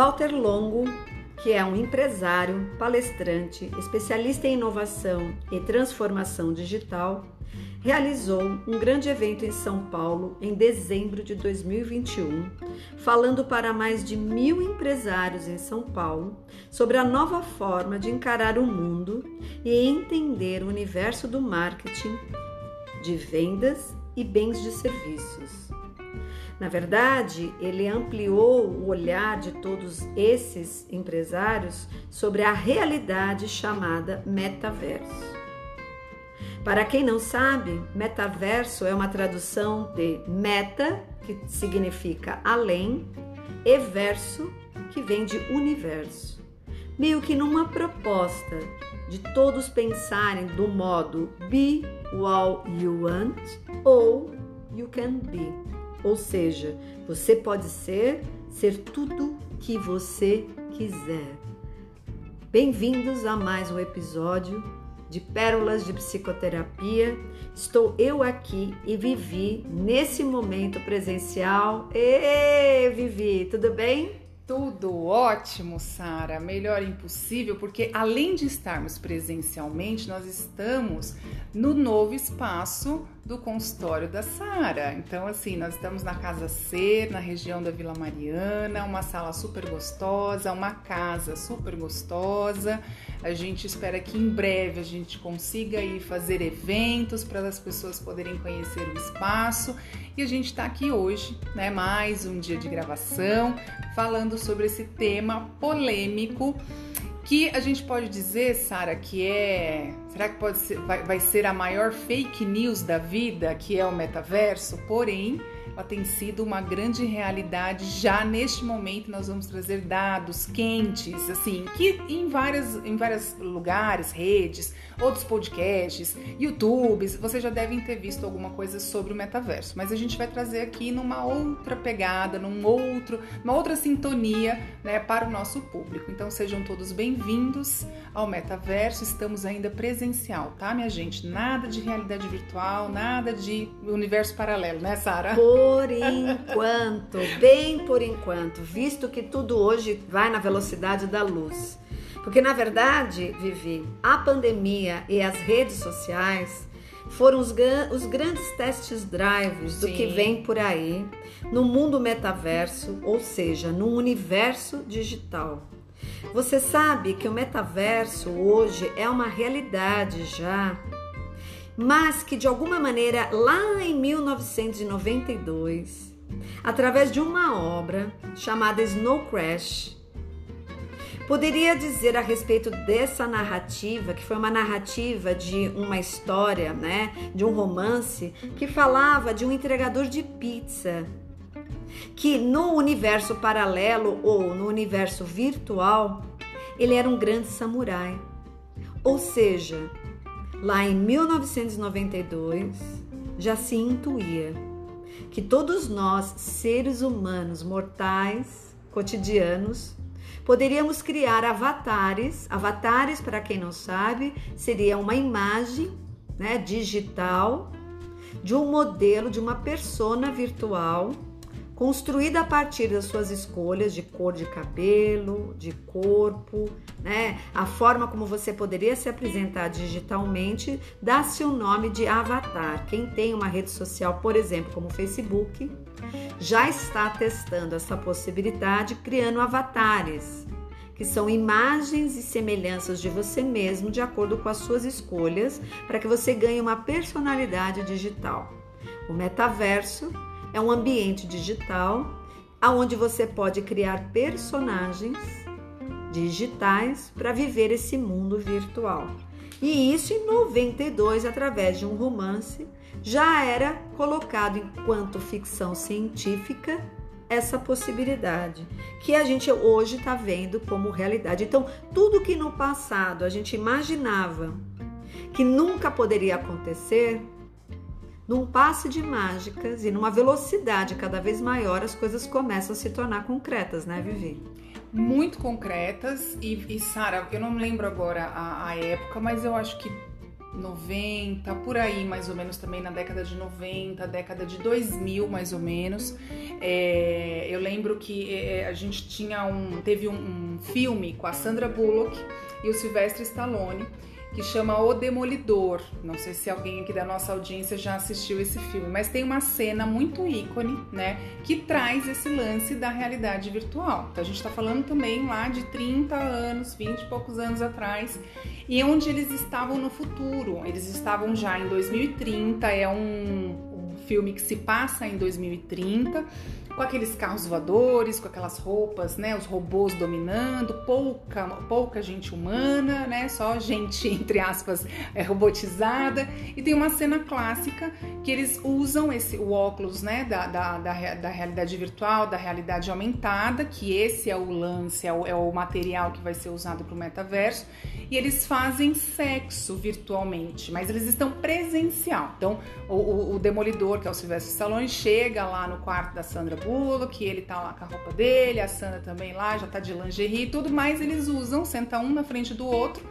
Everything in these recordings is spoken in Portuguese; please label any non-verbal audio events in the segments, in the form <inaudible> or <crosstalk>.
Walter Longo, que é um empresário, palestrante, especialista em inovação e transformação digital, realizou um grande evento em São Paulo em dezembro de 2021, falando para mais de mil empresários em São Paulo sobre a nova forma de encarar o mundo e entender o universo do marketing, de vendas e bens de serviços. Na verdade, ele ampliou o olhar de todos esses empresários sobre a realidade chamada metaverso. Para quem não sabe, metaverso é uma tradução de meta, que significa além, e verso, que vem de universo. Meio que numa proposta de todos pensarem do modo be what you want ou you can be. Ou seja, você pode ser, ser tudo que você quiser. Bem-vindos a mais um episódio de Pérolas de Psicoterapia. Estou eu aqui e Vivi nesse momento presencial. Ê, Vivi, tudo bem? Tudo ótimo, Sara. Melhor impossível, porque além de estarmos presencialmente, nós estamos no novo espaço do consultório da Sara. Então, assim, nós estamos na Casa Ser, na região da Vila Mariana, uma sala super gostosa, uma casa super gostosa. A gente espera que em breve a gente consiga ir fazer eventos para as pessoas poderem conhecer o espaço. E a gente está aqui hoje, né? Mais um dia de gravação, falando sobre esse tema polêmico que a gente pode dizer, Sara, que é. Será que pode ser, vai, vai ser a maior fake news da vida, que é o metaverso? Porém, ela tem sido uma grande realidade. Já neste momento nós vamos trazer dados quentes, assim, que em várias em vários lugares, redes, outros podcasts, YouTubes, vocês já devem ter visto alguma coisa sobre o metaverso, mas a gente vai trazer aqui numa outra pegada, num outro, uma outra sintonia, né, para o nosso público. Então sejam todos bem-vindos ao metaverso. Estamos ainda presencial, tá, minha gente? Nada de realidade virtual, nada de universo paralelo, né, Sara? Por enquanto, bem por enquanto, visto que tudo hoje vai na velocidade da luz. Porque na verdade, Vivi, a pandemia e as redes sociais foram os, os grandes testes drives do Sim. que vem por aí no mundo metaverso, ou seja, no universo digital. Você sabe que o metaverso hoje é uma realidade já mas que de alguma maneira lá em 1992, através de uma obra chamada Snow Crash, poderia dizer a respeito dessa narrativa, que foi uma narrativa de uma história, né, de um romance que falava de um entregador de pizza que no universo paralelo ou no universo virtual, ele era um grande samurai. Ou seja, Lá em 1992, já se intuía que todos nós, seres humanos mortais, cotidianos, poderíamos criar avatares. Avatares, para quem não sabe, seria uma imagem né, digital de um modelo de uma persona virtual construída a partir das suas escolhas de cor de cabelo, de corpo, né? A forma como você poderia se apresentar digitalmente dá-se o nome de avatar. Quem tem uma rede social, por exemplo, como o Facebook, já está testando essa possibilidade criando avatares, que são imagens e semelhanças de você mesmo de acordo com as suas escolhas, para que você ganhe uma personalidade digital. O metaverso é um ambiente digital aonde você pode criar personagens digitais para viver esse mundo virtual. E isso em 92 através de um romance já era colocado enquanto ficção científica essa possibilidade que a gente hoje está vendo como realidade. Então, tudo que no passado a gente imaginava que nunca poderia acontecer, num passe de mágicas e numa velocidade cada vez maior, as coisas começam a se tornar concretas, né, Vivi? Muito concretas. E, e Sara, eu não lembro agora a, a época, mas eu acho que 90, por aí mais ou menos também na década de 90, década de 2000 mais ou menos. É, eu lembro que é, a gente tinha um, teve um, um filme com a Sandra Bullock e o Sylvester Stallone que chama O Demolidor. Não sei se alguém aqui da nossa audiência já assistiu esse filme, mas tem uma cena muito ícone, né, que traz esse lance da realidade virtual. Então a gente está falando também lá de 30 anos, 20 e poucos anos atrás, e onde eles estavam no futuro. Eles estavam já em 2030, é um, um filme que se passa em 2030 com aqueles carros voadores, com aquelas roupas, né, os robôs dominando, pouca, pouca gente humana, né, só gente <laughs> entre aspas é, robotizada. E tem uma cena clássica que eles usam esse o óculos, né, da, da, da, da realidade virtual, da realidade aumentada, que esse é o lance, é o, é o material que vai ser usado para o metaverso. E eles fazem sexo virtualmente, mas eles estão presencial. Então, o, o, o Demolidor, que é o Silvestre Stallone, chega lá no quarto da Sandra que ele tá lá com a roupa dele, a Sandra também lá, já tá de lingerie e tudo, mas eles usam, senta um na frente do outro,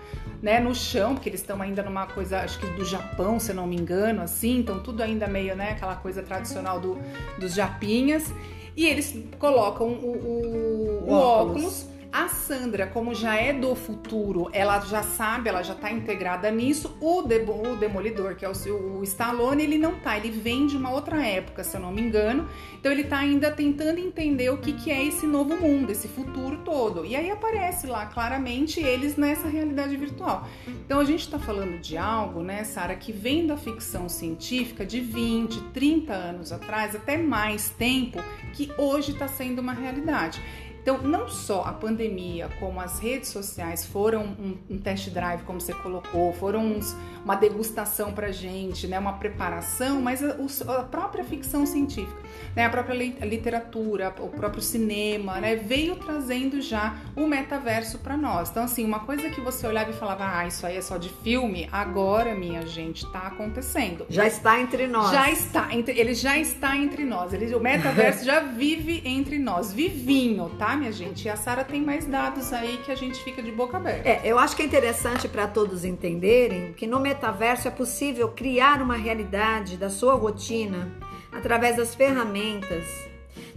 né, no chão, porque eles estão ainda numa coisa, acho que do Japão, se eu não me engano, assim, então tudo ainda meio, né, aquela coisa tradicional do, dos japinhas, e eles colocam o, o, o óculos. óculos a Sandra, como já é do futuro, ela já sabe, ela já tá integrada nisso. O, o Demolidor, que é o, o Stallone, ele não tá, ele vem de uma outra época, se eu não me engano. Então ele tá ainda tentando entender o que, que é esse novo mundo, esse futuro todo. E aí aparece lá claramente eles nessa realidade virtual. Então a gente tá falando de algo, né, Sara, que vem da ficção científica de 20, 30 anos atrás, até mais tempo, que hoje está sendo uma realidade. Então, não só a pandemia, como as redes sociais foram um, um test drive, como você colocou, foram uns, uma degustação para gente, né, uma preparação, mas a, a própria ficção científica, né, a própria literatura, o próprio cinema, né, veio trazendo já o metaverso para nós. Então, assim, uma coisa que você olhava e falava, ah, isso aí é só de filme, agora, minha gente, está acontecendo. Já está entre nós. Já está, entre, ele já está entre nós. Ele, o metaverso <laughs> já vive entre nós, vivinho, tá? minha gente? E a Sara tem mais dados aí que a gente fica de boca aberta. É, eu acho que é interessante para todos entenderem que no metaverso é possível criar uma realidade da sua rotina através das ferramentas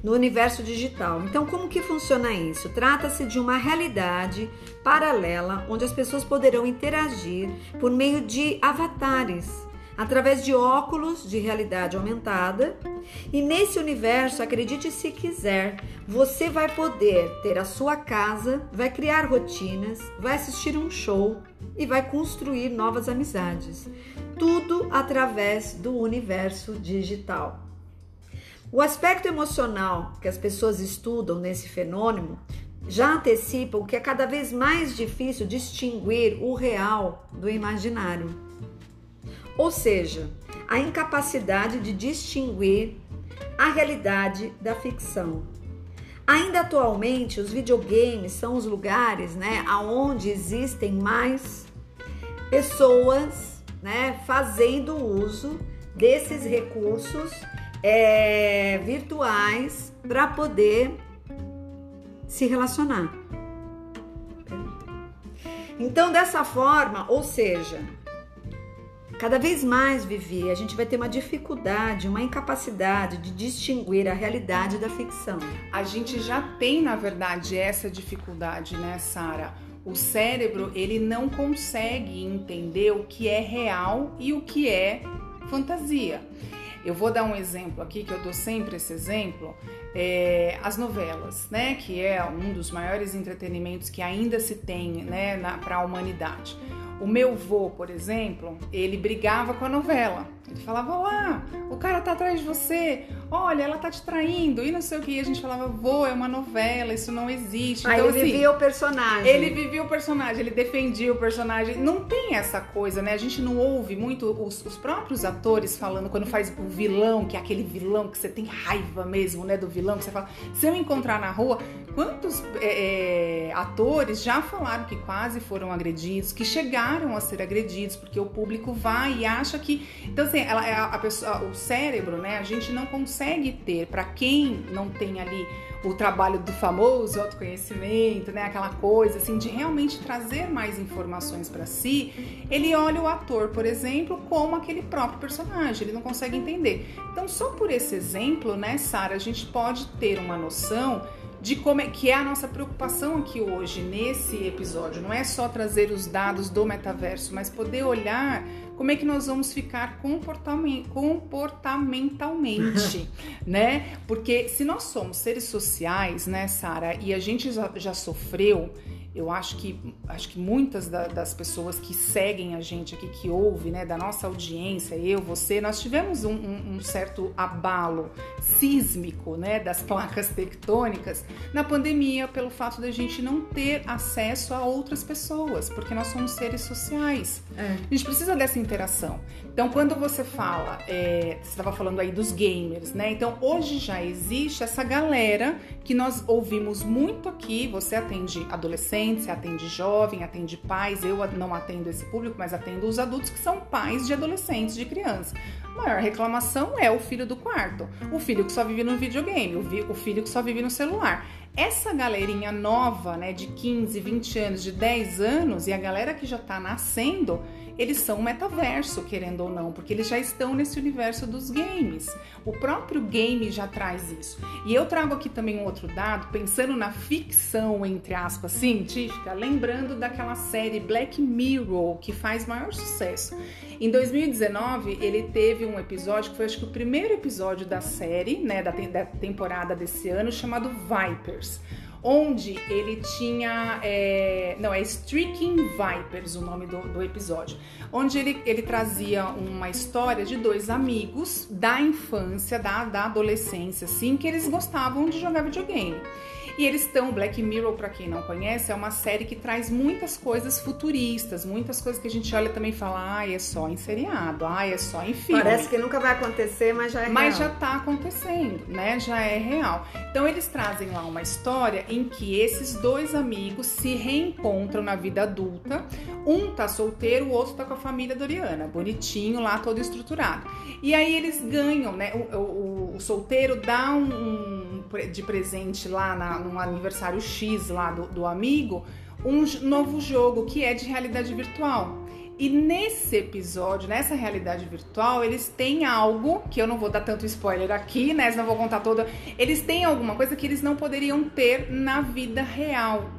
no universo digital. Então, como que funciona isso? Trata-se de uma realidade paralela onde as pessoas poderão interagir por meio de avatares através de óculos de realidade aumentada. E nesse universo, acredite se quiser, você vai poder ter a sua casa, vai criar rotinas, vai assistir um show e vai construir novas amizades. Tudo através do universo digital. O aspecto emocional que as pessoas estudam nesse fenômeno já antecipam que é cada vez mais difícil distinguir o real do imaginário ou seja, a incapacidade de distinguir a realidade da ficção. Ainda atualmente, os videogames são os lugares, né, aonde existem mais pessoas, né, fazendo uso desses recursos é, virtuais para poder se relacionar. Então, dessa forma, ou seja, Cada vez mais, Vivi, a gente vai ter uma dificuldade, uma incapacidade de distinguir a realidade da ficção. A gente já tem, na verdade, essa dificuldade, né, Sara? O cérebro, ele não consegue entender o que é real e o que é fantasia. Eu vou dar um exemplo aqui, que eu dou sempre esse exemplo, é, as novelas, né, que é um dos maiores entretenimentos que ainda se tem, né, para a humanidade. O meu vô, por exemplo, ele brigava com a novela. Ele falava: Olá, o cara tá atrás de você, olha, ela tá te traindo, e não sei o que. E a gente falava: Vô, é uma novela, isso não existe. Ah, então, ele assim, vivia o personagem. Ele vivia o personagem, ele defendia o personagem. Não tem essa coisa, né? A gente não ouve muito os, os próprios atores falando quando faz o vilão, que é aquele vilão que você tem raiva mesmo, né? Do vilão, que você fala: se eu encontrar na rua, quantos é, é, atores já falaram que quase foram agredidos, que chegaram a ser agredidos, porque o público vai e acha que. Então, assim, tem, ela, a, a pessoa, o cérebro, né? A gente não consegue ter, para quem não tem ali o trabalho do famoso autoconhecimento, né? Aquela coisa assim de realmente trazer mais informações para si. Ele olha o ator, por exemplo, como aquele próprio personagem. Ele não consegue entender. Então, só por esse exemplo, né, Sara, a gente pode ter uma noção de como é que é a nossa preocupação aqui hoje nesse episódio. Não é só trazer os dados do metaverso, mas poder olhar como é que nós vamos ficar comportamentalmente, <laughs> né? Porque se nós somos seres sociais, né, Sara, e a gente já, já sofreu eu acho que, acho que muitas da, das pessoas que seguem a gente aqui, que ouvem, né, da nossa audiência, eu, você, nós tivemos um, um, um, certo abalo sísmico, né, das <laughs> placas tectônicas na pandemia, pelo fato da gente não ter acesso a outras pessoas, porque nós somos seres sociais. É. A gente precisa dessa interação. Então, quando você fala, é, você estava falando aí dos gamers, né? Então, hoje já existe essa galera que nós ouvimos muito aqui. Você atende adolescentes, atende jovem, atende pais. Eu não atendo esse público, mas atendo os adultos que são pais de adolescentes, de crianças. A maior reclamação é o filho do quarto, o filho que só vive no videogame, o filho que só vive no celular. Essa galerinha nova, né, de 15, 20 anos, de 10 anos, e a galera que já tá nascendo, eles são um metaverso, querendo ou não, porque eles já estão nesse universo dos games. O próprio game já traz isso. E eu trago aqui também um outro dado, pensando na ficção, entre aspas, científica, lembrando daquela série Black Mirror, que faz maior sucesso. Em 2019, ele teve um episódio que foi acho que o primeiro episódio da série, né, da, da temporada desse ano, chamado Vipers onde ele tinha. É, não, é Streaking Vipers o nome do, do episódio. Onde ele, ele trazia uma história de dois amigos da infância, da, da adolescência, assim, que eles gostavam de jogar videogame. E eles estão, Black Mirror, para quem não conhece, é uma série que traz muitas coisas futuristas, muitas coisas que a gente olha também e fala, ah, é só em seriado, ah, é só em filme. Parece que nunca vai acontecer, mas já é mas real. Mas já tá acontecendo, né? Já é real. Então eles trazem lá uma história em que esses dois amigos se reencontram na vida adulta. Um tá solteiro, o outro tá com a família Doriana, bonitinho lá, todo estruturado. E aí eles ganham, né? O, o, o solteiro dá um, um, de presente lá na, num aniversário X lá do, do amigo um novo jogo que é de realidade virtual. E nesse episódio, nessa realidade virtual, eles têm algo que eu não vou dar tanto spoiler aqui, né? Não vou contar toda. Eles têm alguma coisa que eles não poderiam ter na vida real.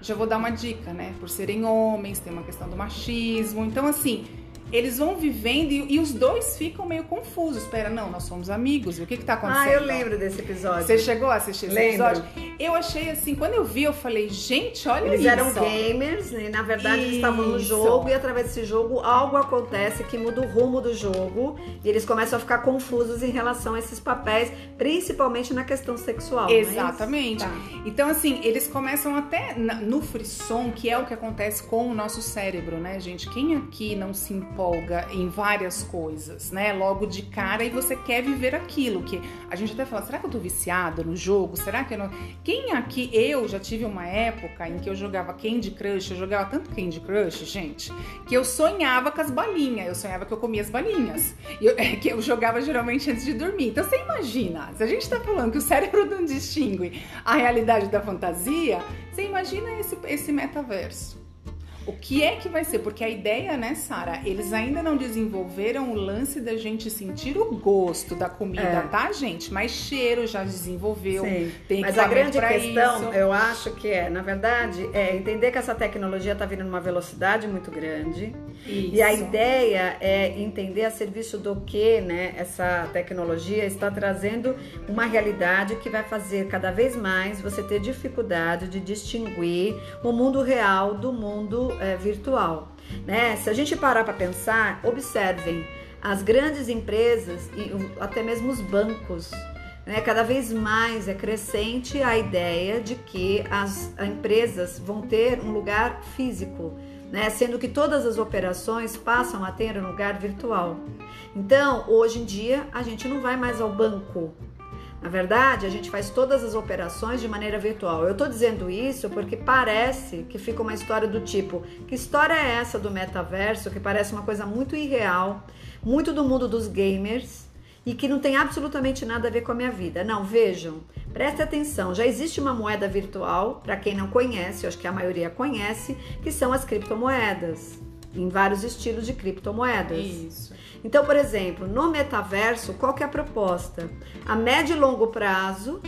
Já vou dar uma dica, né? Por serem homens, tem uma questão do machismo. Então, assim, eles vão vivendo e, e, os dois ficam meio confusos. Espera, não, nós somos amigos. O que que tá acontecendo? Ah, eu lembro desse episódio. Você chegou a assistir esse lembro. episódio? Eu achei assim, quando eu vi, eu falei, gente, olha eles isso. Eles eram gamers, e na verdade isso. eles estavam no jogo e através desse jogo algo acontece que muda o rumo do jogo e eles começam a ficar confusos em relação a esses papéis, principalmente na questão sexual. É Exatamente. É tá. Então, assim, eles começam até no frisson, que é o que acontece com o nosso cérebro, né, gente? Quem aqui não se importa empolga em várias coisas, né? Logo de cara e você quer viver aquilo que a gente até fala, será que eu tô viciado no jogo? Será que eu não Quem aqui eu já tive uma época em que eu jogava Candy Crush, eu jogava tanto Candy Crush, gente, que eu sonhava com as balinhas, eu sonhava que eu comia as balinhas. Eu, <laughs> que eu jogava geralmente antes de dormir. Então você imagina, se a gente tá falando que o cérebro não distingue a realidade da fantasia, você imagina esse, esse metaverso. O que é que vai ser? Porque a ideia, né, Sara? Eles ainda não desenvolveram o lance da gente sentir o gosto da comida, é. tá, gente? Mas cheiro já desenvolveu. Sim. Tem Mas a grande questão, isso. eu acho que é, na verdade, é entender que essa tecnologia está vindo numa velocidade muito grande. Isso. E a ideia é entender a serviço do que, né, essa tecnologia está trazendo uma realidade que vai fazer cada vez mais você ter dificuldade de distinguir o mundo real do mundo é, virtual. Né? Se a gente parar para pensar, observem as grandes empresas e até mesmo os bancos. Né? Cada vez mais é crescente a ideia de que as empresas vão ter um lugar físico, né? sendo que todas as operações passam a ter um lugar virtual. Então, hoje em dia, a gente não vai mais ao banco, na verdade, a gente faz todas as operações de maneira virtual. Eu estou dizendo isso porque parece que fica uma história do tipo: que história é essa do metaverso que parece uma coisa muito irreal? muito do mundo dos gamers e que não tem absolutamente nada a ver com a minha vida. Não, vejam, preste atenção, já existe uma moeda virtual, para quem não conhece, eu acho que a maioria conhece, que são as criptomoedas, em vários estilos de criptomoedas. Isso. Então, por exemplo, no metaverso, qual que é a proposta? A médio e longo prazo,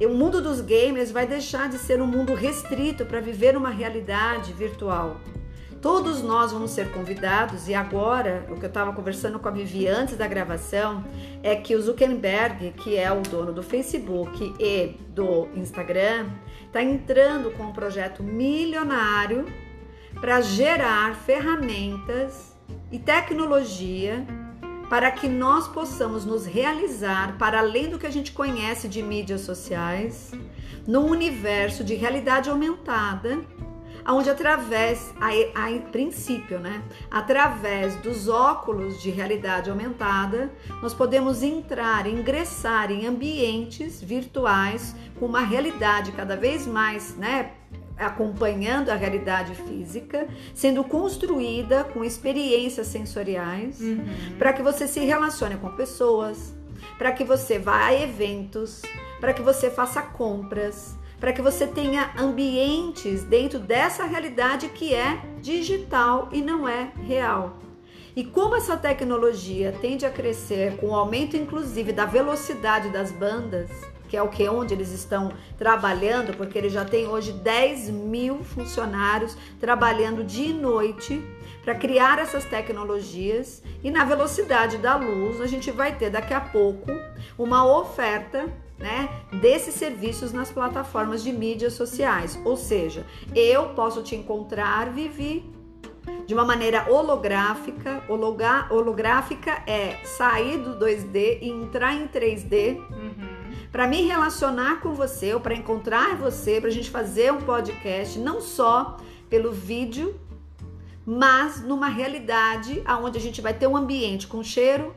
o mundo dos gamers vai deixar de ser um mundo restrito para viver uma realidade virtual. Todos nós vamos ser convidados, e agora, o que eu estava conversando com a Vivi antes da gravação, é que o Zuckerberg, que é o dono do Facebook e do Instagram, está entrando com um projeto milionário para gerar ferramentas e tecnologia para que nós possamos nos realizar para além do que a gente conhece de mídias sociais, num universo de realidade aumentada onde através, a, a, princípio, né, através dos óculos de realidade aumentada, nós podemos entrar, ingressar em ambientes virtuais com uma realidade cada vez mais, né, acompanhando a realidade física, sendo construída com experiências sensoriais, uhum. para que você se relacione com pessoas, para que você vá a eventos, para que você faça compras, para que você tenha ambientes dentro dessa realidade que é digital e não é real. E como essa tecnologia tende a crescer com o aumento, inclusive, da velocidade das bandas, que é o que onde eles estão trabalhando, porque eles já têm hoje 10 mil funcionários trabalhando dia e noite para criar essas tecnologias e na velocidade da luz a gente vai ter daqui a pouco uma oferta né, desses serviços nas plataformas de mídias sociais. Ou seja, eu posso te encontrar, Vivi, de uma maneira holográfica. Hologa, holográfica é sair do 2D e entrar em 3D. Uhum. Para me relacionar com você ou para encontrar você, para a gente fazer um podcast, não só pelo vídeo, mas numa realidade onde a gente vai ter um ambiente com cheiro,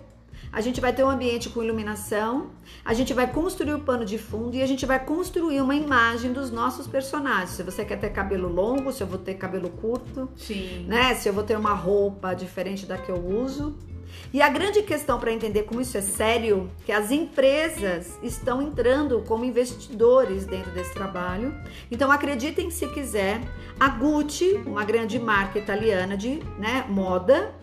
a gente vai ter um ambiente com iluminação, a gente vai construir o pano de fundo e a gente vai construir uma imagem dos nossos personagens. Se você quer ter cabelo longo, se eu vou ter cabelo curto, Sim. né? Se eu vou ter uma roupa diferente da que eu uso. E a grande questão para entender como isso é sério, que as empresas estão entrando como investidores dentro desse trabalho. Então acreditem se quiser, a Gucci, uma grande marca italiana de né, moda,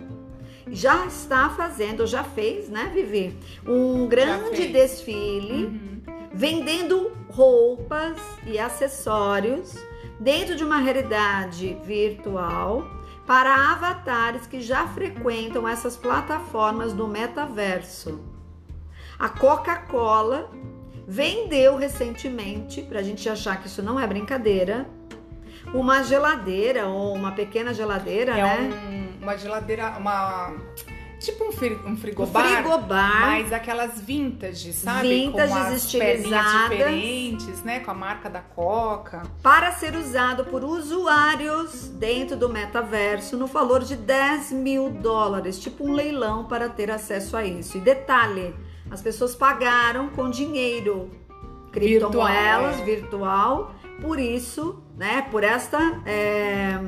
já está fazendo, já fez, né, Vivi? Um grande desfile uhum. vendendo roupas e acessórios dentro de uma realidade virtual para avatares que já frequentam essas plataformas do metaverso. A Coca-Cola vendeu recentemente, para a gente achar que isso não é brincadeira, uma geladeira ou uma pequena geladeira, é né? Um, uma geladeira, uma tipo um, fri, um frigobar, um frigobar, mas aquelas vintage, sabe? Vintages com as estilizadas, diferentes, né? Com a marca da Coca. Para ser usado por usuários dentro do metaverso no valor de 10 mil dólares, tipo um leilão para ter acesso a isso. E detalhe, as pessoas pagaram com dinheiro, criptomoedas virtual, é. virtual por isso, né? Por esta, é,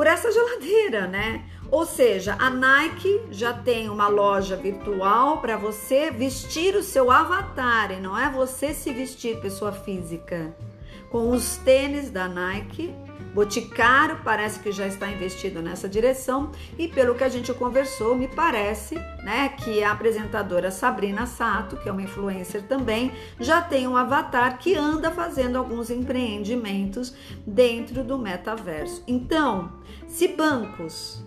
por essa geladeira, né? Ou seja, a Nike já tem uma loja virtual para você vestir o seu avatar e não é você se vestir pessoa física. Com os tênis da Nike, Boticário parece que já está investido nessa direção e pelo que a gente conversou, me parece, né, que a apresentadora Sabrina Sato, que é uma influencer também, já tem um avatar que anda fazendo alguns empreendimentos dentro do metaverso. Então, se bancos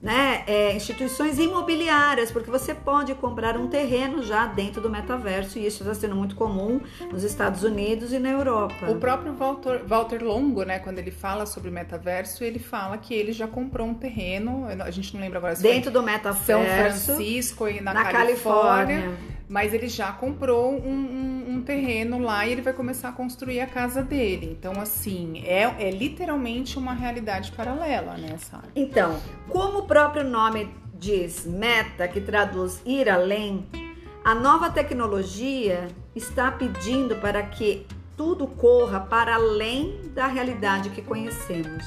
né, é, instituições imobiliárias, porque você pode comprar um terreno já dentro do metaverso e isso está sendo muito comum nos Estados Unidos e na Europa. O próprio Walter, Walter Longo, né, quando ele fala sobre metaverso, ele fala que ele já comprou um terreno, a gente não lembra agora se dentro do metaverso, São Francisco e na, na Califórnia, Califórnia, mas ele já comprou um, um um terreno lá e ele vai começar a construir a casa dele. Então, assim, é, é literalmente uma realidade paralela, né, Sara? Então, como o próprio nome diz, meta, que traduz ir além, a nova tecnologia está pedindo para que tudo corra para além da realidade que conhecemos.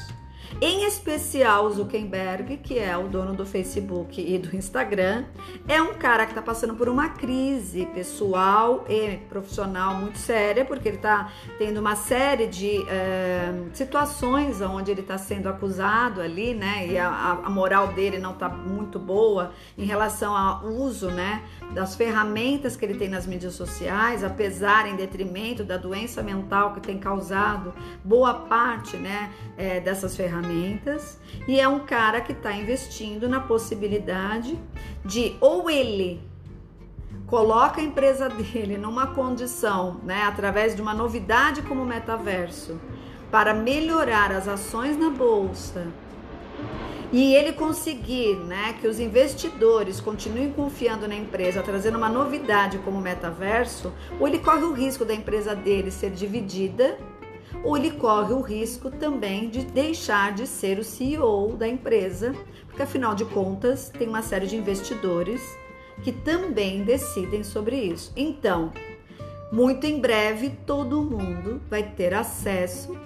Em especial o Zuckerberg, que é o dono do Facebook e do Instagram, é um cara que está passando por uma crise pessoal e profissional muito séria, porque ele está tendo uma série de é, situações onde ele está sendo acusado ali, né? E a, a moral dele não está muito boa em relação ao uso, né? Das ferramentas que ele tem nas mídias sociais, apesar em detrimento da doença mental que tem causado boa parte, né? É, dessas ferramentas. E é um cara que está investindo na possibilidade de ou ele coloca a empresa <laughs> dele numa condição, né, através de uma novidade como metaverso, para melhorar as ações na bolsa e ele conseguir, né, que os investidores continuem confiando na empresa, trazendo uma novidade como metaverso, ou ele corre o risco da empresa dele ser dividida, ou ele corre o risco também de deixar de ser o CEO da empresa, porque afinal de contas tem uma série de investidores que também decidem sobre isso. Então, muito em breve todo mundo vai ter acesso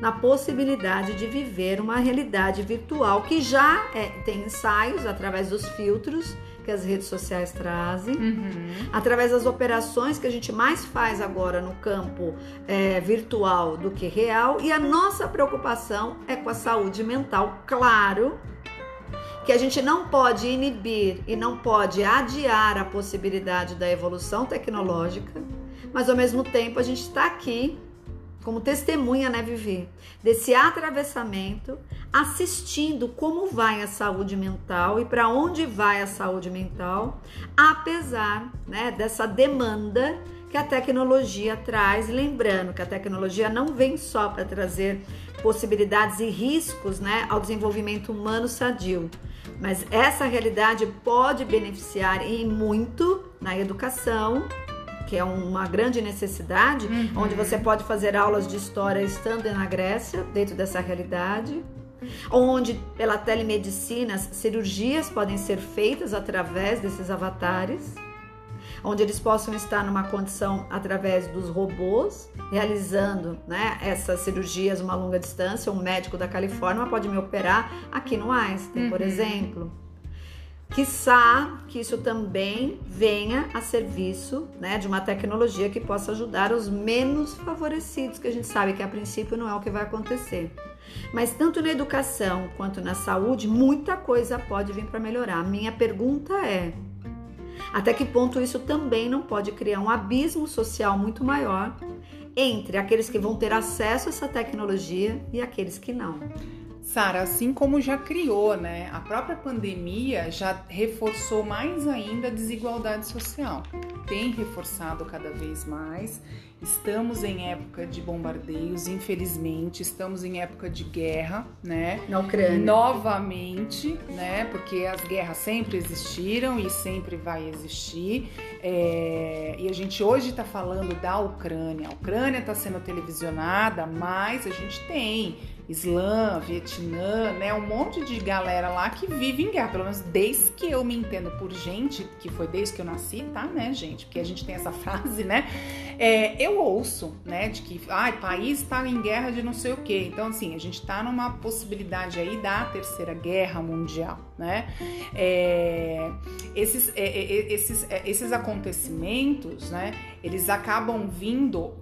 na possibilidade de viver uma realidade virtual que já é, tem ensaios através dos filtros que as redes sociais trazem, uhum. através das operações que a gente mais faz agora no campo é, virtual do que real, e a nossa preocupação é com a saúde mental, claro que a gente não pode inibir e não pode adiar a possibilidade da evolução tecnológica, mas ao mesmo tempo a gente está aqui como testemunha, né, Vivi, desse atravessamento, assistindo como vai a saúde mental e para onde vai a saúde mental, apesar, né, dessa demanda que a tecnologia traz, lembrando que a tecnologia não vem só para trazer possibilidades e riscos, né, ao desenvolvimento humano sadio, mas essa realidade pode beneficiar em muito na educação, que é uma grande necessidade, uhum. onde você pode fazer aulas de história estando na Grécia, dentro dessa realidade. Onde, pela telemedicina, cirurgias podem ser feitas através desses avatares onde eles possam estar numa condição através dos robôs, realizando né, essas cirurgias uma longa distância. Um médico da Califórnia pode me operar aqui no Einstein, uhum. por exemplo. Quiçá que isso também venha a serviço né, de uma tecnologia que possa ajudar os menos favorecidos, que a gente sabe que a princípio não é o que vai acontecer. Mas tanto na educação quanto na saúde, muita coisa pode vir para melhorar. Minha pergunta é: até que ponto isso também não pode criar um abismo social muito maior entre aqueles que vão ter acesso a essa tecnologia e aqueles que não? Sara, assim como já criou, né? A própria pandemia já reforçou mais ainda a desigualdade social. Tem reforçado cada vez mais. Estamos em época de bombardeios, infelizmente, estamos em época de guerra, né? Na Ucrânia. Novamente, né? Porque as guerras sempre existiram e sempre vai existir. É... E a gente hoje está falando da Ucrânia. A Ucrânia está sendo televisionada, mas a gente tem Islã, Vietnã, né? Um monte de galera lá que vive em guerra. Pelo menos desde que eu me entendo por gente, que foi desde que eu nasci, tá, né, gente? Porque a gente tem essa <laughs> frase, né? É, eu ouço, né, de que ah, país está em guerra de não sei o quê. Então, assim, a gente está numa possibilidade aí da terceira guerra mundial, né? É, esses, é, é, é esses, é, esses acontecimentos, né? Eles acabam vindo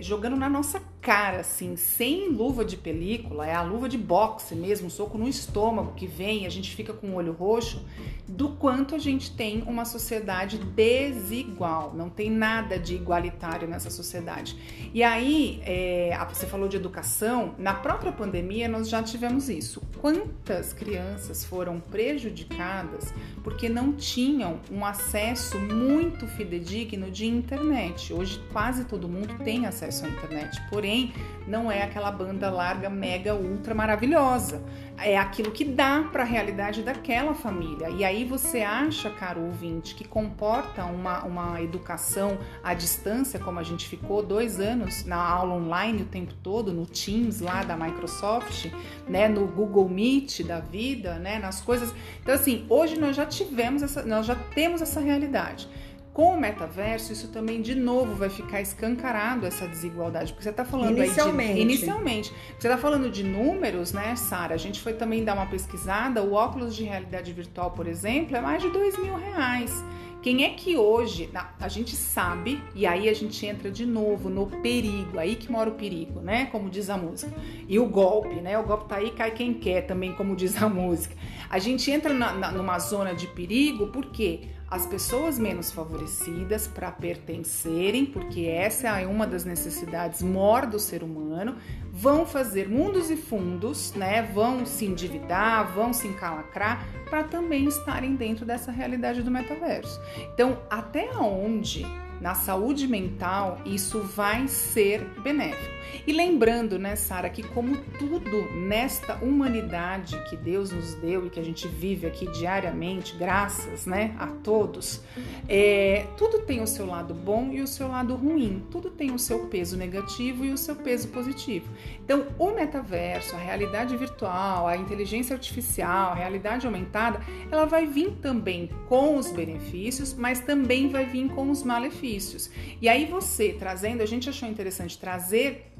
jogando na nossa cara, assim, sem luva de película, é a luva de boxe mesmo, soco no estômago que vem, a gente fica com o olho roxo, do quanto a gente tem uma sociedade desigual, não tem nada de igualitário nessa sociedade. E aí, é, você falou de educação, na própria pandemia nós já tivemos isso. Quantas crianças foram prejudicadas porque não tinham um acesso muito fidedigno de internet? Hoje quase todo mundo tem acesso à internet, porém não é aquela banda larga, mega, ultra maravilhosa. É aquilo que dá para a realidade daquela família. E aí você acha, caro ouvinte, que comporta uma, uma educação à distância, como a gente ficou dois anos na aula online o tempo todo, no Teams lá da Microsoft, né, no Google Meet da vida, né, nas coisas. Então, assim, hoje nós já tivemos essa, nós já temos essa realidade Com o metaverso, isso também de novo vai ficar escancarado essa desigualdade, porque você está falando inicialmente. aí de inicialmente, você está falando de números, né, Sara? A gente foi também dar uma pesquisada. O óculos de realidade virtual, por exemplo, é mais de dois mil reais. Quem é que hoje, a gente sabe, e aí a gente entra de novo no perigo, aí que mora o perigo, né? Como diz a música. E o golpe, né? O golpe tá aí, cai quem quer também, como diz a <laughs> música. A gente entra na, na, numa zona de perigo porque as pessoas menos favorecidas para pertencerem, porque essa é uma das necessidades maior do ser humano, vão fazer mundos e fundos, né? Vão se endividar, vão se encalacrar para também estarem dentro dessa realidade do metaverso. Então, até onde na saúde mental, isso vai ser benéfico. E lembrando, né, Sara, que como tudo nesta humanidade que Deus nos deu e que a gente vive aqui diariamente, graças, né, a todos, é, tudo tem o seu lado bom e o seu lado ruim. Tudo tem o seu peso negativo e o seu peso positivo. Então, o metaverso, a realidade virtual, a inteligência artificial, a realidade aumentada, ela vai vir também com os benefícios, mas também vai vir com os malefícios. E aí você trazendo, a gente achou interessante trazer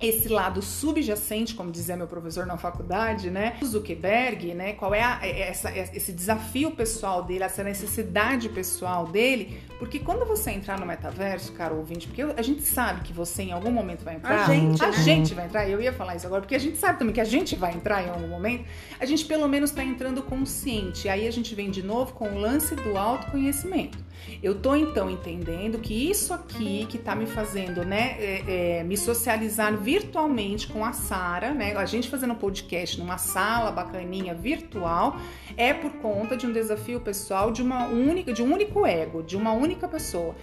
esse lado subjacente, como dizia meu professor na faculdade, né? Zuckerberg, né? Qual é a, é, essa, é, esse desafio pessoal dele, essa necessidade pessoal dele? Porque quando você entrar no metaverso, cara ouvinte, porque a gente sabe que você em algum momento vai entrar. A gente, a né? gente vai entrar. Eu ia falar isso agora, porque a gente sabe também que a gente vai entrar em algum momento. A gente pelo menos está entrando consciente. Aí a gente vem de novo com o lance do autoconhecimento. Eu tô então entendendo que isso aqui que tá me fazendo, né, é, é, me socializar virtualmente com a Sara, né? A gente fazendo um podcast numa sala bacaninha virtual é por conta de um desafio pessoal de uma única, de um único ego, de uma única pessoa.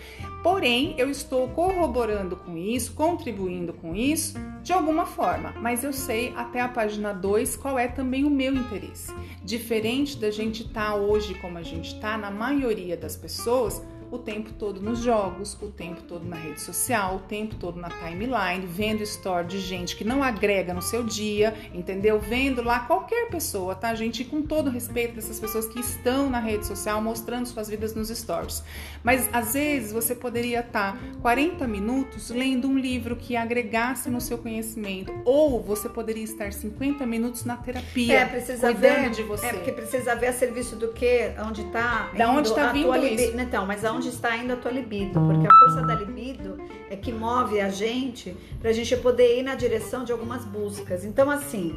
Porém, eu estou corroborando com isso, contribuindo com isso de alguma forma, mas eu sei até a página 2 qual é também o meu interesse. Diferente da gente estar tá hoje como a gente está, na maioria das pessoas, o tempo todo nos jogos, o tempo todo na rede social, o tempo todo na timeline, vendo story de gente que não agrega no seu dia, entendeu? Vendo lá qualquer pessoa, tá, gente? E com todo respeito dessas pessoas que estão na rede social mostrando suas vidas nos stories. Mas às vezes você poderia estar 40 minutos lendo um livro que agregasse no seu conhecimento, ou você poderia estar 50 minutos na terapia. É, precisa cuidando ver, de você. É, porque precisa ver a serviço do que, onde tá. Da onde indo tá a vindo isso? Então, mas aonde está indo a tua libido? Porque a força da libido é que move a gente pra gente poder ir na direção de algumas buscas. Então, assim,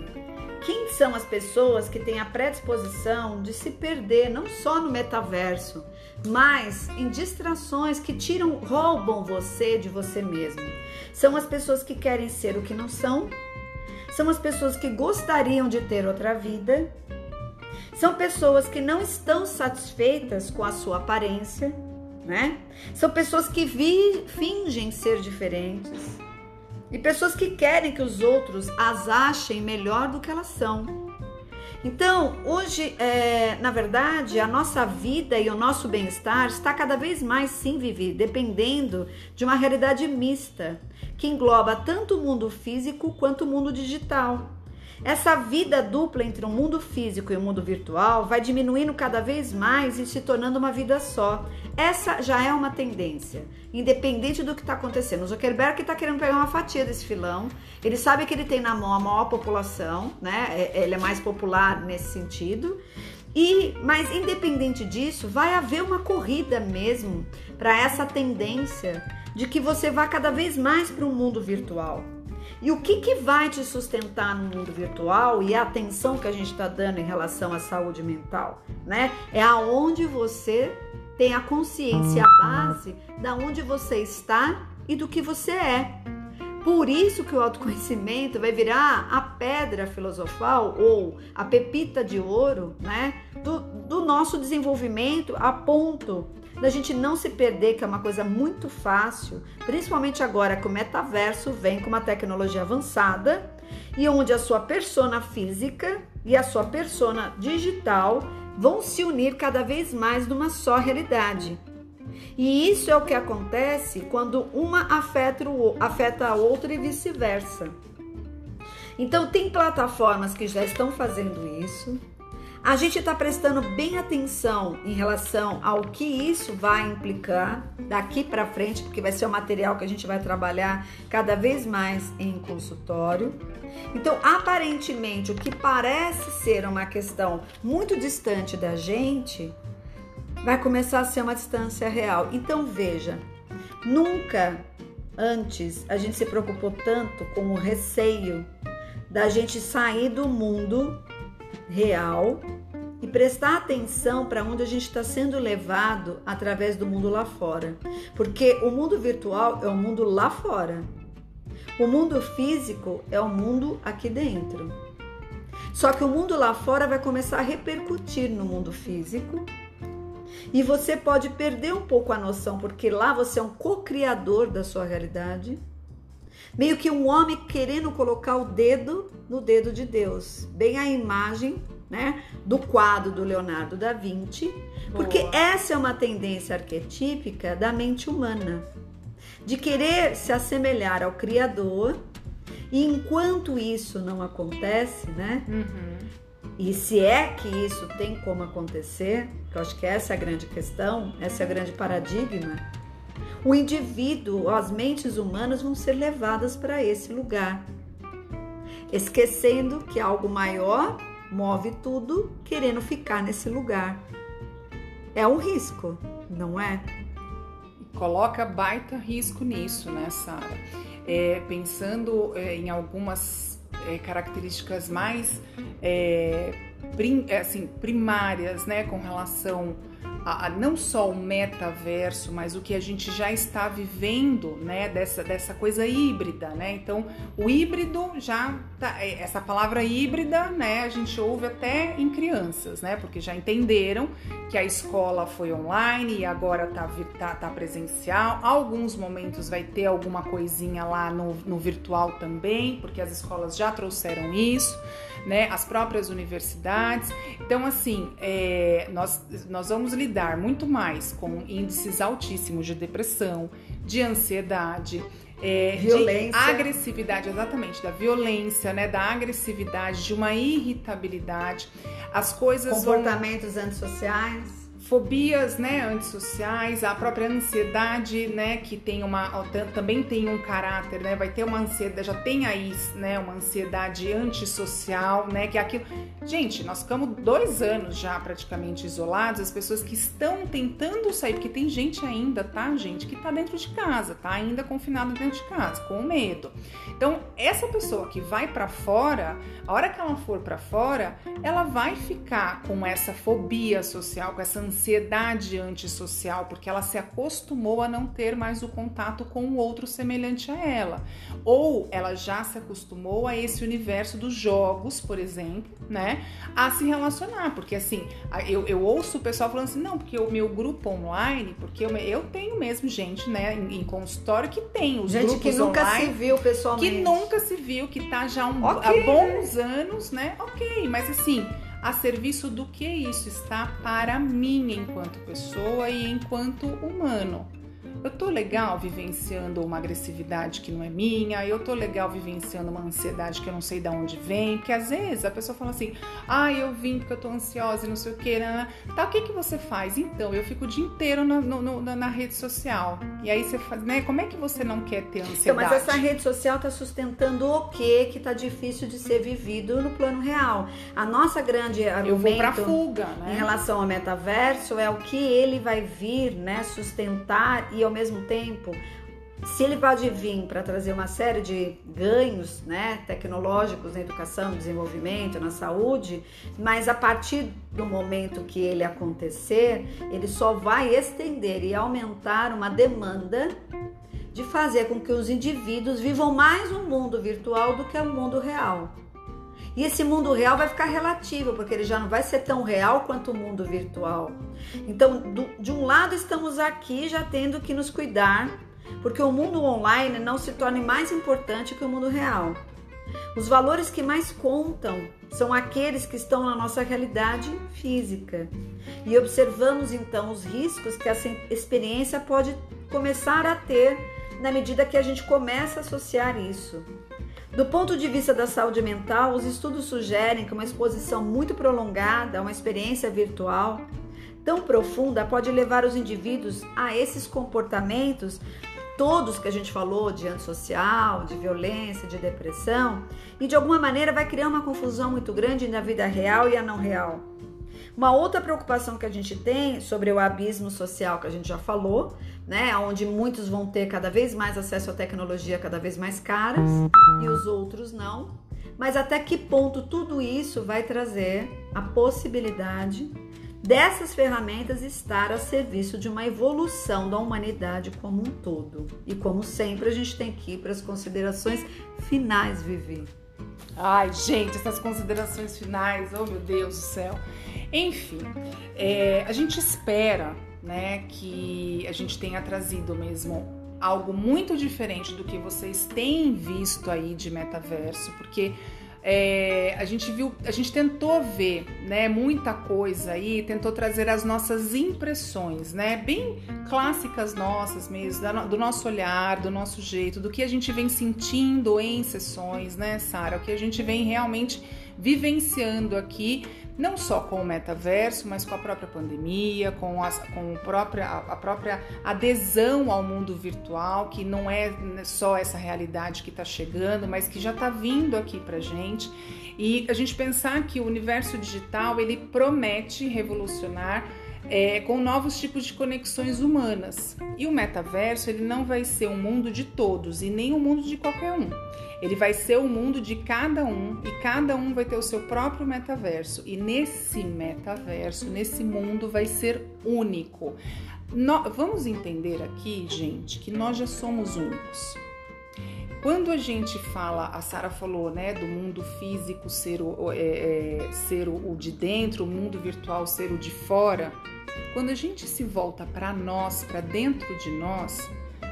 quem são as pessoas que têm a predisposição de se perder não só no metaverso, mas em distrações que tiram, roubam você de você mesmo? São as pessoas que querem ser o que não são, são as pessoas que gostariam de ter outra vida, são pessoas que não estão satisfeitas com a sua aparência, né? São pessoas que vi, fingem ser diferentes e pessoas que querem que os outros as achem melhor do que elas são. Então, hoje, é, na verdade, a nossa vida e o nosso bem-estar está cada vez mais sim vivido, dependendo de uma realidade mista, que engloba tanto o mundo físico quanto o mundo digital. Essa vida dupla entre o mundo físico e o mundo virtual vai diminuindo cada vez mais e se tornando uma vida só. Essa já é uma tendência, independente do que está acontecendo. O Zuckerberg está querendo pegar uma fatia desse filão. Ele sabe que ele tem na mão a maior população, né? É- Ele é mais popular nesse sentido. E, mas independente disso, vai haver uma corrida mesmo para essa tendência de que você vá cada vez mais para um mundo virtual. E o que, que vai te sustentar no mundo virtual e a atenção que a gente está dando em relação à saúde mental, né? É aonde você tem a consciência, a base da onde você está e do que você é. Por isso que o autoconhecimento vai virar a pedra filosofal ou a pepita de ouro, né? Do, do nosso desenvolvimento a ponto da gente não se perder, que é uma coisa muito fácil, principalmente agora que o metaverso vem com uma tecnologia avançada e onde a sua persona física e a sua persona digital vão se unir cada vez mais numa só realidade. E isso é o que acontece quando uma afeta, a outra e vice-versa. Então, tem plataformas que já estão fazendo isso. A gente está prestando bem atenção em relação ao que isso vai implicar daqui para frente, porque vai ser o material que a gente vai trabalhar cada vez mais em consultório. Então, aparentemente, o que parece ser uma questão muito distante da gente vai começar a ser uma distância real. Então, veja, nunca antes a gente se preocupou tanto com o receio da gente sair do mundo real e prestar atenção para onde a gente está sendo levado através do mundo lá fora. Porque o mundo virtual é o mundo lá fora. O mundo físico é o mundo aqui dentro. Só que o mundo lá fora vai começar a repercutir no mundo físico. E você pode perder um pouco a noção, porque lá você é um co-criador da sua realidade. Meio que um homem querendo colocar o dedo no dedo de Deus, bem a imagem né, do quadro do Leonardo da Vinci, porque Boa. essa é uma tendência arquetípica da mente humana, de querer se assemelhar ao Criador, e enquanto isso não acontece, né? Uhum. E se é que isso tem como acontecer, que eu acho que essa é a grande questão, essa é a grande paradigma, o indivíduo, as mentes humanas vão ser levadas para esse lugar, esquecendo que algo maior move tudo querendo ficar nesse lugar. É um risco, não é? Coloca baita risco nisso, né, Sara? É, pensando é, em algumas é, características mais é, prim, é, assim, primárias, né, com relação a, a, não só o metaverso, mas o que a gente já está vivendo, né, dessa, dessa coisa híbrida, né? Então, o híbrido já tá, é, essa palavra híbrida, né, a gente ouve até em crianças, né? Porque já entenderam que a escola foi online e agora tá, tá, tá presencial. Alguns momentos vai ter alguma coisinha lá no, no virtual também, porque as escolas já trouxeram isso né, as próprias universidades. Então, assim, é, nós, nós vamos lidar muito mais com índices altíssimos de depressão, de ansiedade, é, violência. de agressividade, exatamente, da violência, né, da agressividade, de uma irritabilidade. As coisas comportamentos vão... antissociais fobias, né, antissociais, a própria ansiedade, né, que tem uma também tem um caráter, né, vai ter uma ansiedade, já tem aí, né, uma ansiedade antissocial, né, que é aquilo. Gente, nós ficamos dois anos já praticamente isolados, as pessoas que estão tentando sair, porque tem gente ainda, tá, gente, que tá dentro de casa, tá ainda confinado dentro de casa, com medo. Então, essa pessoa que vai para fora, a hora que ela for para fora, ela vai ficar com essa fobia social, com essa ansiedade ansiedade antissocial, porque ela se acostumou a não ter mais o contato com o outro semelhante a ela. Ou ela já se acostumou a esse universo dos jogos, por exemplo, né? A se relacionar. Porque assim, eu, eu ouço o pessoal falando assim, não, porque o meu grupo online, porque eu, eu tenho mesmo gente, né, em, em consultório que tem os gente grupos que nunca online, se viu pessoalmente. Que nunca se viu, que tá já um, okay. há bons anos, né? Ok, mas assim a serviço do que isso está para mim enquanto pessoa e enquanto humano eu tô legal vivenciando uma agressividade que não é minha, eu tô legal vivenciando uma ansiedade que eu não sei de onde vem, porque às vezes a pessoa fala assim, ah, eu vim porque eu tô ansiosa e não sei o que, né? tá, o que que você faz? Então, eu fico o dia inteiro na, no, na, na, rede social, e aí você faz, né, como é que você não quer ter ansiedade? Então, mas essa rede social tá sustentando o que que tá difícil de ser vivido no plano real. A nossa grande argumento eu vou pra fuga, né? em relação ao metaverso é o que ele vai vir, né, sustentar e ao mesmo tempo, se ele pode vir para trazer uma série de ganhos né, tecnológicos na educação, no desenvolvimento, na saúde, mas a partir do momento que ele acontecer, ele só vai estender e aumentar uma demanda de fazer com que os indivíduos vivam mais um mundo virtual do que o um mundo real. E esse mundo real vai ficar relativo, porque ele já não vai ser tão real quanto o mundo virtual. Então, do, de um lado, estamos aqui já tendo que nos cuidar, porque o mundo online não se torne mais importante que o mundo real. Os valores que mais contam são aqueles que estão na nossa realidade física. E observamos então os riscos que essa experiência pode começar a ter na medida que a gente começa a associar isso. Do ponto de vista da saúde mental, os estudos sugerem que uma exposição muito prolongada a uma experiência virtual tão profunda pode levar os indivíduos a esses comportamentos todos que a gente falou de antissocial, de violência, de depressão, e de alguma maneira vai criar uma confusão muito grande na vida real e a não real. Uma outra preocupação que a gente tem sobre o abismo social que a gente já falou, né, onde muitos vão ter cada vez mais acesso à tecnologia cada vez mais caras e os outros não. Mas até que ponto tudo isso vai trazer a possibilidade dessas ferramentas estar a serviço de uma evolução da humanidade como um todo. E como sempre, a gente tem que ir para as considerações finais, Vivi. Ai, gente, essas considerações finais, oh meu Deus do céu. Enfim, é, a gente espera né, que a gente tenha trazido mesmo algo muito diferente do que vocês têm visto aí de metaverso, porque é, a gente viu, a gente tentou ver, né, muita coisa aí, tentou trazer as nossas impressões, né, bem clássicas nossas mesmo, do nosso olhar, do nosso jeito, do que a gente vem sentindo em sessões, né, Sara, o que a gente vem realmente vivenciando aqui não só com o metaverso, mas com a própria pandemia, com, as, com a, própria, a própria adesão ao mundo virtual, que não é só essa realidade que está chegando, mas que já está vindo aqui para gente. E a gente pensar que o universo digital ele promete revolucionar é, com novos tipos de conexões humanas. E o metaverso ele não vai ser um mundo de todos e nem um mundo de qualquer um. Ele vai ser o mundo de cada um e cada um vai ter o seu próprio metaverso. E nesse metaverso, nesse mundo, vai ser único. No, vamos entender aqui, gente, que nós já somos únicos. Quando a gente fala, a Sara falou, né, do mundo físico ser o, é, é, ser o de dentro, o mundo virtual ser o de fora, quando a gente se volta para nós, para dentro de nós,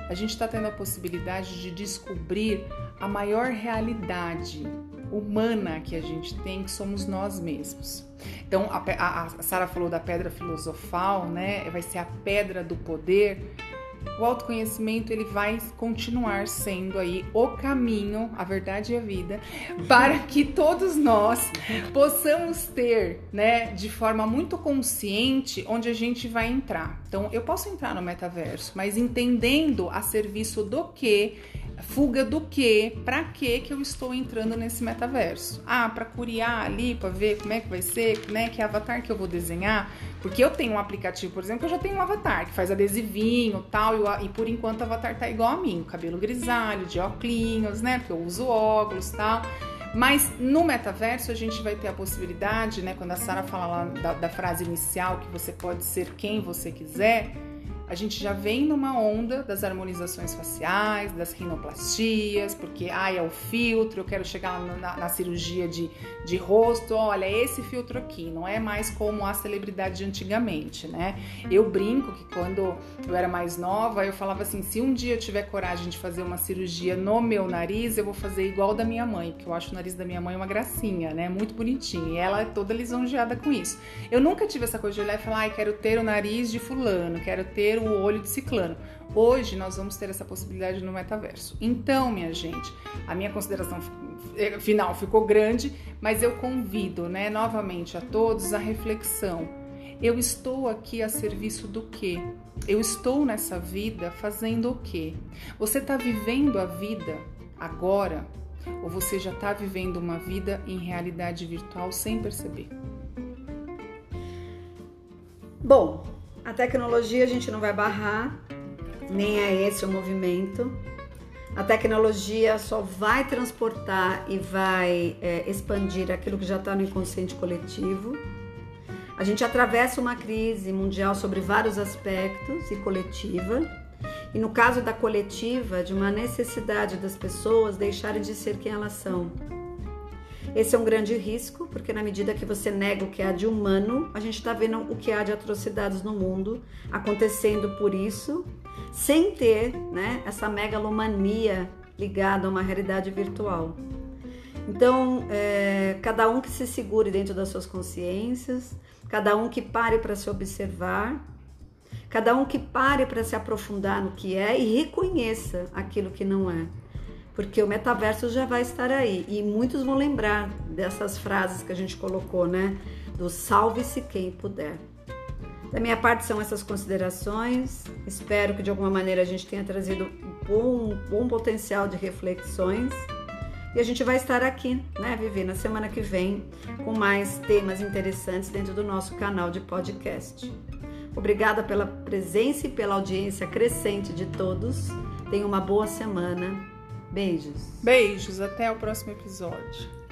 a gente está tendo a possibilidade de descobrir a maior realidade humana que a gente tem, que somos nós mesmos. Então, a, a, a Sara falou da pedra filosofal, né? Vai ser a pedra do poder o autoconhecimento ele vai continuar sendo aí o caminho, a verdade e a vida, <laughs> para que todos nós possamos ter, né, de forma muito consciente onde a gente vai entrar. Então, eu posso entrar no metaverso, mas entendendo a serviço do que fuga do que, para que que eu estou entrando nesse metaverso? Ah, para curiar ali, para ver como é que vai ser, né, que avatar que eu vou desenhar, porque eu tenho um aplicativo, por exemplo, eu já tenho um avatar que faz adesivinho, tal, e, e por enquanto o avatar tá igual a mim, cabelo grisalho, de óculos, né, porque eu uso óculos, tal. Mas no metaverso a gente vai ter a possibilidade, né, quando a Sara fala lá da, da frase inicial que você pode ser quem você quiser, a gente já vem numa onda das harmonizações faciais, das rinoplastias, porque ai, é o filtro, eu quero chegar na, na, cirurgia de, de rosto, olha, esse filtro aqui, não é mais como a celebridade de antigamente, né? Eu brinco que quando eu era mais nova, eu falava assim: se um dia eu tiver coragem de fazer uma cirurgia no meu nariz, eu vou fazer igual da minha mãe, porque eu acho o nariz da minha mãe uma gracinha, né? Muito bonitinho. E ela é toda lisonjeada com isso. Eu nunca tive essa coisa de olhar e falar, ai, quero ter o nariz de fulano, quero ter o olho de ciclano. Hoje nós vamos ter essa possibilidade no metaverso. Então, minha gente, a minha consideração eh, final ficou grande, mas eu convido, né, novamente a todos a reflexão. Eu estou aqui a serviço do quê? Eu estou nessa vida fazendo o quê? Você está vivendo a vida agora ou você já está vivendo uma vida em realidade virtual sem perceber? Bom, a tecnologia a gente não vai barrar, nem é esse o movimento. A tecnologia só vai transportar e vai é, expandir aquilo que já está no inconsciente coletivo. A gente atravessa uma crise mundial sobre vários aspectos e coletiva. E no caso da coletiva, de uma necessidade das pessoas deixarem de ser quem elas são esse é um grande risco, porque na medida que você nega o que há de humano, a gente está vendo o que há de atrocidades no mundo acontecendo por isso, sem ter né, essa megalomania ligada a uma realidade virtual. Então, é, cada um que se segure dentro das suas consciências, cada um que pare para se observar, cada um que pare para se aprofundar no que é e reconheça aquilo que não é. Porque o metaverso já vai estar aí e muitos vão lembrar dessas frases que a gente colocou, né? Do salve-se quem puder. Da minha parte são essas considerações. Espero que de alguma maneira a gente tenha trazido um bom, bom potencial de reflexões. E a gente vai estar aqui, né, Vivi, na semana que vem, com mais temas interessantes dentro do nosso canal de podcast. Obrigada pela presença e pela audiência crescente de todos. Tenha uma boa semana. Beijos. Beijos, até o próximo episódio.